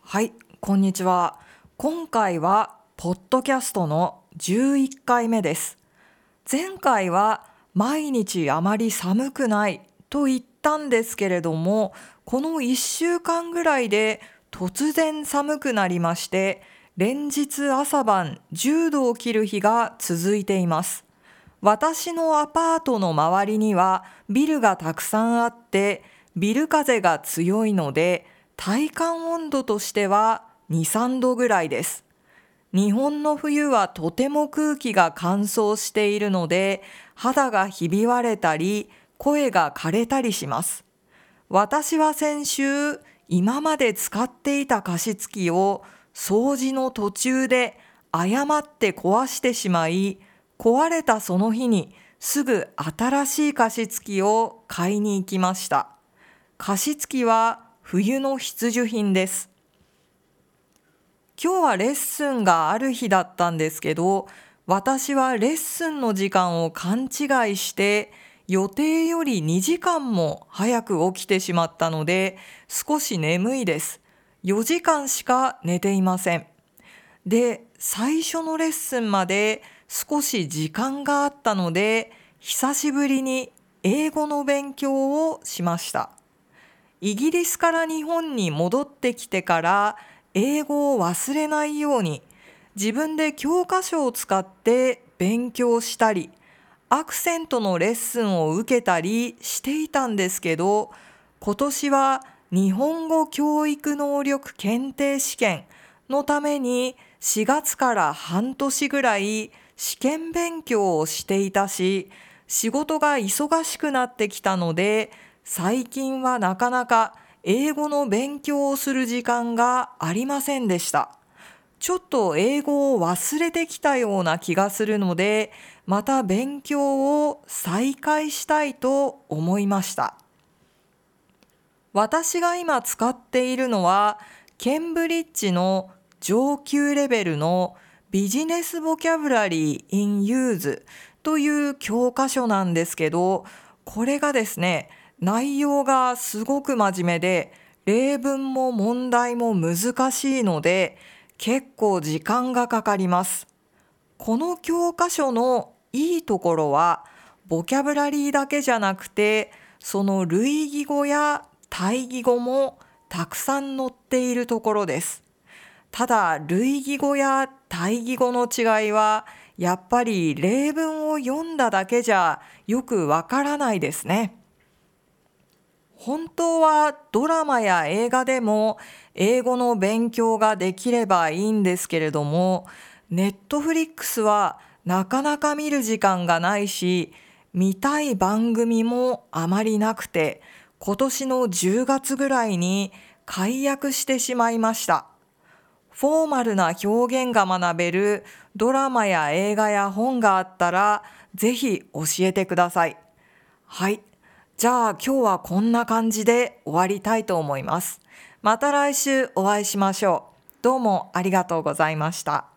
はい、こんにちは。今回はポッドキャストの11回目です。前回は毎日あまり寒くないと言ったんですけれども、この1週間ぐらいで突然寒くなりまして、連日朝晩10度を切る日が続いています。私のアパートの周りにはビルがたくさんあって、ビル風が強いので、体感温度としては2、3度ぐらいです。日本の冬はとても空気が乾燥しているので、肌がひび割れたり、声が枯れたりします。私は先週、今まで使っていた加湿器を掃除の途中で誤って壊してしまい、壊れたその日にすぐ新しい加湿器を買いに行きました。加湿器は冬の必需品です。今日はレッスンがある日だったんですけど、私はレッスンの時間を勘違いして、予定より2時間も早く起きてしまったので、少し眠いです。4時間しか寝ていません。で、最初のレッスンまで少し時間があったので、久しぶりに英語の勉強をしました。イギリスから日本に戻ってきてから英語を忘れないように自分で教科書を使って勉強したりアクセントのレッスンを受けたりしていたんですけど今年は日本語教育能力検定試験のために4月から半年ぐらい試験勉強をしていたし仕事が忙しくなってきたので最近はなかなか英語の勉強をする時間がありませんでした。ちょっと英語を忘れてきたような気がするので、また勉強を再開したいと思いました。私が今使っているのは、ケンブリッジの上級レベルのビジネスボキャブラリー in use という教科書なんですけど、これがですね、内容がすごく真面目で、例文も問題も難しいので、結構時間がかかります。この教科書のいいところは、ボキャブラリーだけじゃなくて、その類義語や対義語もたくさん載っているところです。ただ、類義語や対義語の違いは、やっぱり例文を読んだだけじゃよくわからないですね。本当はドラマや映画でも英語の勉強ができればいいんですけれども、ネットフリックスはなかなか見る時間がないし、見たい番組もあまりなくて、今年の10月ぐらいに解約してしまいました。フォーマルな表現が学べるドラマや映画や本があったら、ぜひ教えてください。はい。じゃあ今日はこんな感じで終わりたいと思います。また来週お会いしましょう。どうもありがとうございました。